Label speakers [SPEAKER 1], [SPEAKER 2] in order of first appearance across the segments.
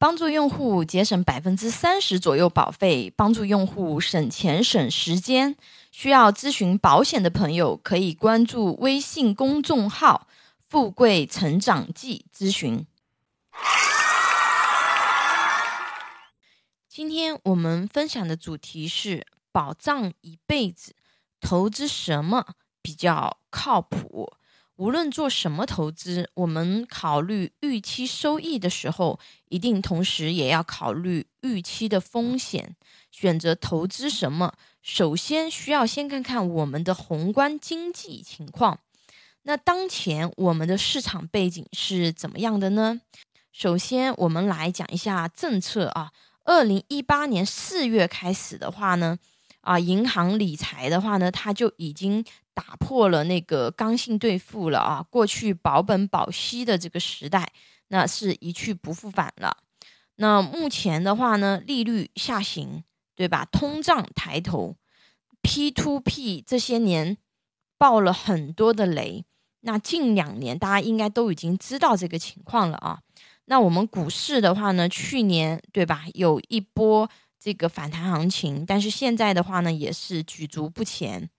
[SPEAKER 1] 帮助用户节省百分之三十左右保费，帮助用户省钱省时间。需要咨询保险的朋友，可以关注微信公众号“富贵成长记”咨询。今天我们分享的主题是保障一辈子，投资什么比较靠谱？无论做什么投资，我们考虑预期收益的时候，一定同时也要考虑预期的风险。选择投资什么，首先需要先看看我们的宏观经济情况。那当前我们的市场背景是怎么样的呢？首先，我们来讲一下政策啊。二零一八年四月开始的话呢。啊，银行理财的话呢，它就已经打破了那个刚性兑付了啊。过去保本保息的这个时代，那是一去不复返了。那目前的话呢，利率下行，对吧？通胀抬头，P to P 这些年爆了很多的雷。那近两年大家应该都已经知道这个情况了啊。那我们股市的话呢，去年对吧，有一波。这个反弹行情，但是现在的话呢，也是举足不前。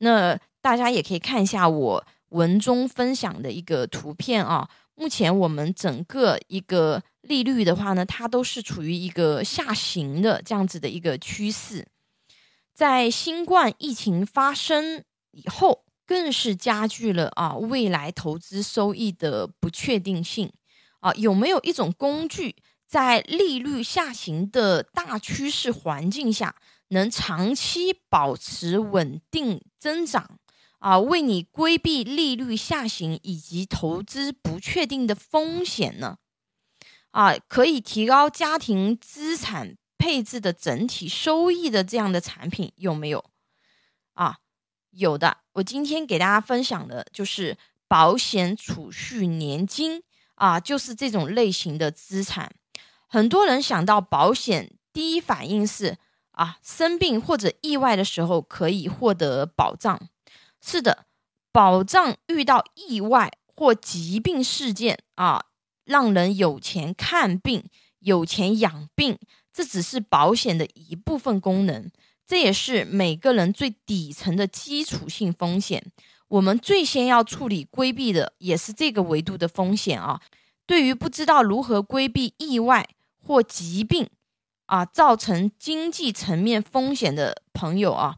[SPEAKER 1] 那大家也可以看一下我文中分享的一个图片啊。目前我们整个一个利率的话呢，它都是处于一个下行的这样子的一个趋势。在新冠疫情发生以后，更是加剧了啊未来投资收益的不确定性啊。有没有一种工具？在利率下行的大趋势环境下，能长期保持稳定增长啊，为你规避利率下行以及投资不确定的风险呢？啊，可以提高家庭资产配置的整体收益的这样的产品有没有？啊，有的。我今天给大家分享的就是保险储蓄年金啊，就是这种类型的资产。很多人想到保险，第一反应是啊，生病或者意外的时候可以获得保障。是的，保障遇到意外或疾病事件啊，让人有钱看病、有钱养病，这只是保险的一部分功能，这也是每个人最底层的基础性风险。我们最先要处理规避的也是这个维度的风险啊。对于不知道如何规避意外，或疾病啊，造成经济层面风险的朋友啊，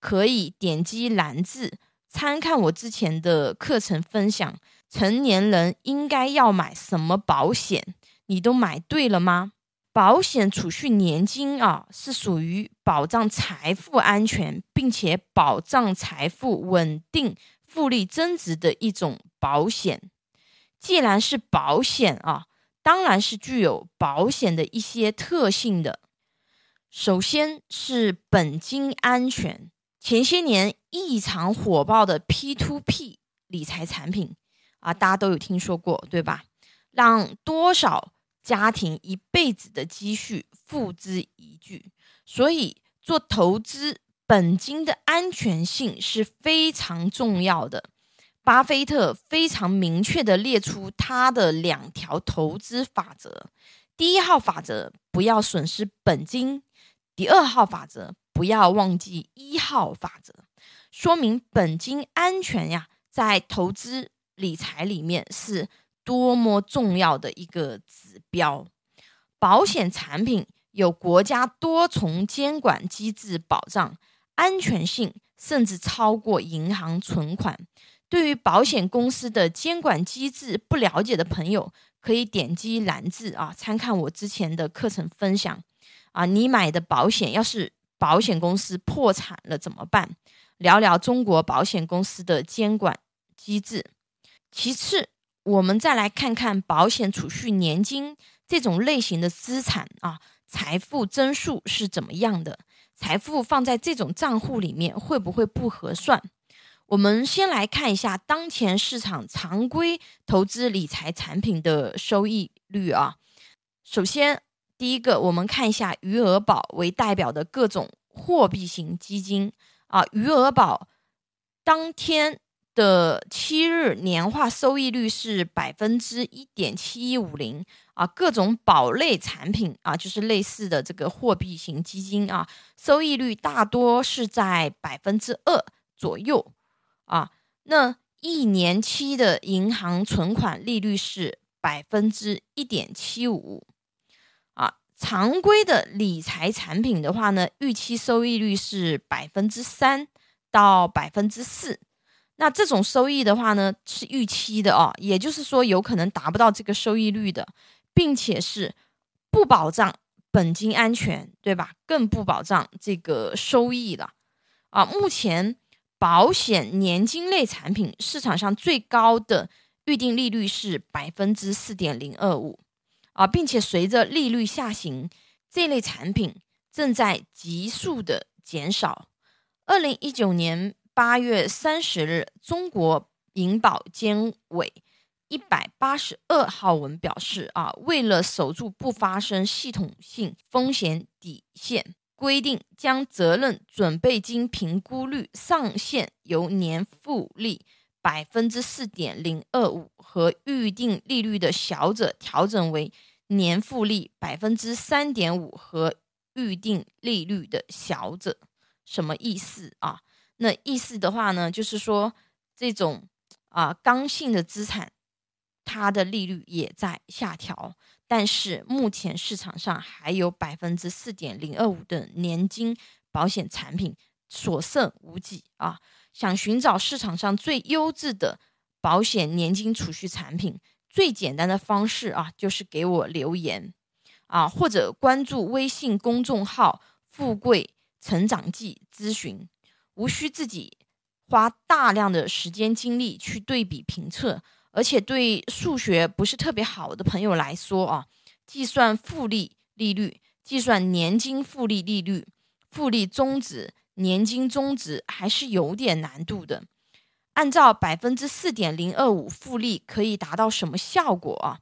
[SPEAKER 1] 可以点击蓝字参看我之前的课程分享。成年人应该要买什么保险？你都买对了吗？保险储蓄年金啊，是属于保障财富安全，并且保障财富稳定、复利增值的一种保险。既然是保险啊。当然是具有保险的一些特性的。首先是本金安全，前些年异常火爆的 P to P 理财产品啊，大家都有听说过，对吧？让多少家庭一辈子的积蓄付之一炬。所以做投资，本金的安全性是非常重要的。巴菲特非常明确的列出他的两条投资法则：第一号法则，不要损失本金；第二号法则，不要忘记一号法则。说明本金安全呀，在投资理财里面是多么重要的一个指标。保险产品有国家多重监管机制保障，安全性甚至超过银行存款。对于保险公司的监管机制不了解的朋友，可以点击蓝字啊，参看我之前的课程分享啊。你买的保险要是保险公司破产了怎么办？聊聊中国保险公司的监管机制。其次，我们再来看看保险储蓄年金这种类型的资产啊，财富增速是怎么样的？财富放在这种账户里面会不会不合算？我们先来看一下当前市场常规投资理财产品的收益率啊。首先，第一个，我们看一下余额宝为代表的各种货币型基金啊。余额宝当天的七日年化收益率是百分之一点七一五零啊，各种保类产品啊，就是类似的这个货币型基金啊，收益率大多是在百分之二左右啊。那一年期的银行存款利率是百分之一点七五啊。常规的理财产品的话呢，预期收益率是百分之三到百分之四。那这种收益的话呢，是预期的哦，也就是说有可能达不到这个收益率的。并且是不保障本金安全，对吧？更不保障这个收益了啊！目前保险年金类产品市场上最高的预定利率是百分之四点零二五啊，并且随着利率下行，这类产品正在急速的减少。二零一九年八月三十日，中国银保监委。一百八十二号文表示啊，为了守住不发生系统性风险底线，规定将责任准备金评估率上限由年复利百分之四点零二五和预定利率的小者调整为年复利百分之三点五和预定利率的小者。什么意思啊？那意思的话呢，就是说这种啊刚性的资产。它的利率也在下调，但是目前市场上还有百分之四点零二五的年金保险产品所剩无几啊！想寻找市场上最优质的保险年金储蓄产品，最简单的方式啊，就是给我留言啊，或者关注微信公众号“富贵成长记”咨询，无需自己花大量的时间精力去对比评测。而且对数学不是特别好的朋友来说啊，计算复利利率、计算年金复利利率、复利终值、年金终值还是有点难度的。按照百分之四点零二五复利可以达到什么效果啊？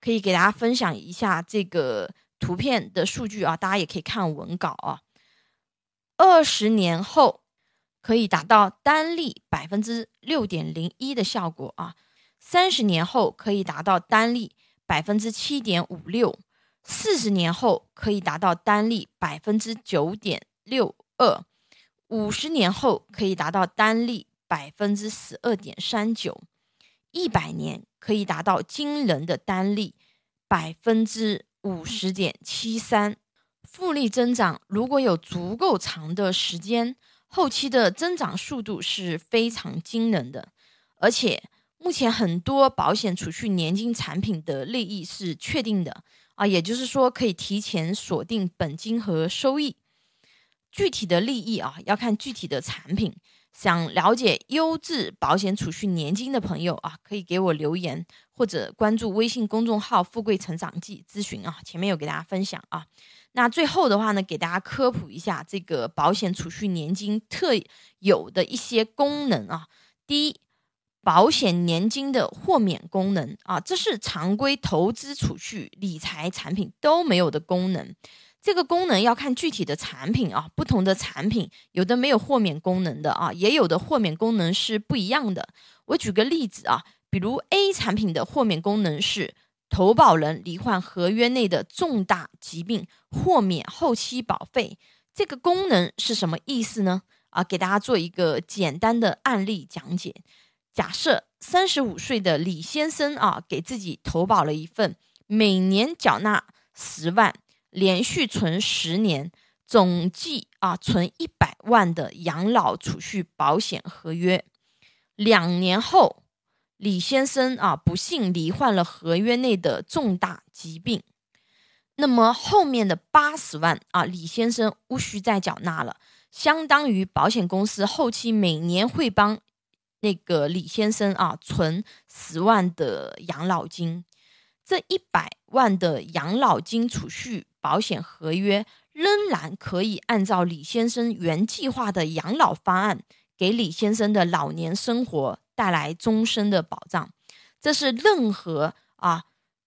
[SPEAKER 1] 可以给大家分享一下这个图片的数据啊，大家也可以看文稿啊。二十年后可以达到单利百分之六点零一的效果啊。三十年后可以达到单利百分之七点五六，四十年后可以达到单利百分之九点六二，五十年后可以达到单利百分之十二点三九，一百年可以达到惊人的单利百分之五十点七三。复利增长如果有足够长的时间，后期的增长速度是非常惊人的，而且。目前很多保险储蓄年金产品的利益是确定的啊，也就是说可以提前锁定本金和收益。具体的利益啊，要看具体的产品。想了解优质保险储蓄年金的朋友啊，可以给我留言或者关注微信公众号“富贵成长记”咨询啊。前面有给大家分享啊。那最后的话呢，给大家科普一下这个保险储蓄年金特有的一些功能啊。第一。保险年金的豁免功能啊，这是常规投资储蓄理财产品都没有的功能。这个功能要看具体的产品啊，不同的产品有的没有豁免功能的啊，也有的豁免功能是不一样的。我举个例子啊，比如 A 产品的豁免功能是投保人罹患合约内的重大疾病豁免后期保费。这个功能是什么意思呢？啊，给大家做一个简单的案例讲解。假设三十五岁的李先生啊，给自己投保了一份每年缴纳十万、连续存十年、总计啊存一百万的养老储蓄保险合约。两年后，李先生啊不幸罹患了合约内的重大疾病，那么后面的八十万啊，李先生无需再缴纳了，相当于保险公司后期每年会帮。那个李先生啊，存十万的养老金，这一百万的养老金储蓄保险合约仍然可以按照李先生原计划的养老方案，给李先生的老年生活带来终身的保障。这是任何啊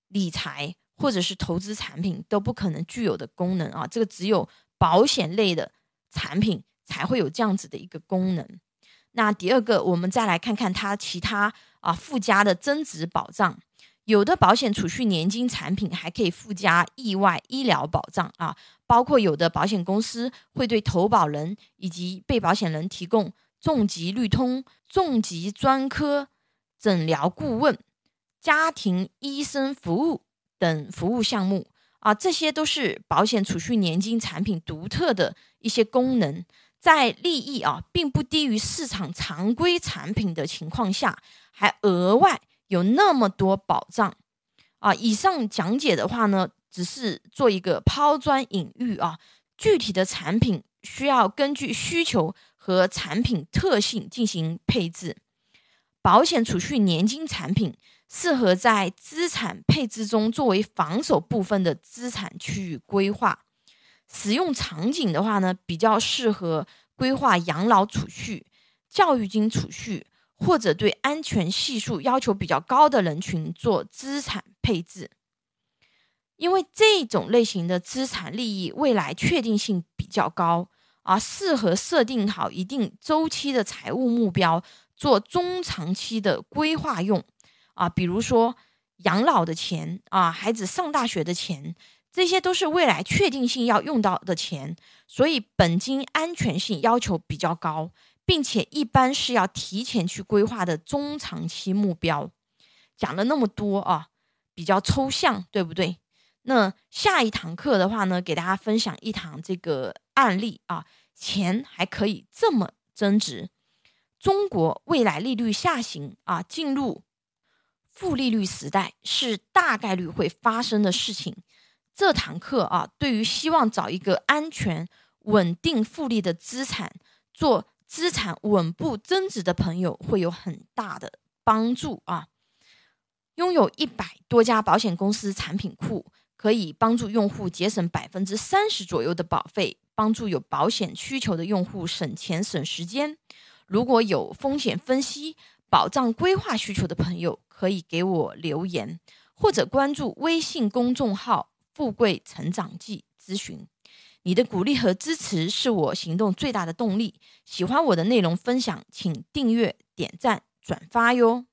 [SPEAKER 1] 理财或者是投资产品都不可能具有的功能啊！这个只有保险类的产品才会有这样子的一个功能。那第二个，我们再来看看它其他啊附加的增值保障，有的保险储蓄年金产品还可以附加意外医疗保障啊，包括有的保险公司会对投保人以及被保险人提供重疾绿通、重疾专科诊疗顾问、家庭医生服务等服务项目。啊，这些都是保险储蓄年金产品独特的一些功能，在利益啊并不低于市场常规产品的情况下，还额外。有那么多保障啊！以上讲解的话呢，只是做一个抛砖引玉啊。具体的产品需要根据需求和产品特性进行配置。保险储蓄年金产品适合在资产配置中作为防守部分的资产区域规划。使用场景的话呢，比较适合规划养老储蓄、教育金储蓄。或者对安全系数要求比较高的人群做资产配置，因为这种类型的资产利益未来确定性比较高，而适合设定好一定周期的财务目标，做中长期的规划用。啊，比如说养老的钱啊，孩子上大学的钱，这些都是未来确定性要用到的钱，所以本金安全性要求比较高。并且一般是要提前去规划的中长期目标。讲了那么多啊，比较抽象，对不对？那下一堂课的话呢，给大家分享一堂这个案例啊，钱还可以这么增值。中国未来利率下行啊，进入负利率时代是大概率会发生的事情。这堂课啊，对于希望找一个安全、稳定、复利的资产做。资产稳步增值的朋友会有很大的帮助啊！拥有一百多家保险公司产品库，可以帮助用户节省百分之三十左右的保费，帮助有保险需求的用户省钱省时间。如果有风险分析、保障规划需求的朋友，可以给我留言，或者关注微信公众号“富贵成长记”咨询。你的鼓励和支持是我行动最大的动力。喜欢我的内容分享，请订阅、点赞、转发哟。